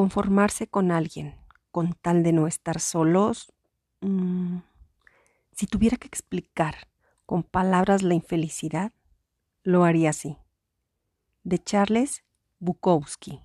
conformarse con alguien con tal de no estar solos. Mm, si tuviera que explicar con palabras la infelicidad, lo haría así. De Charles Bukowski.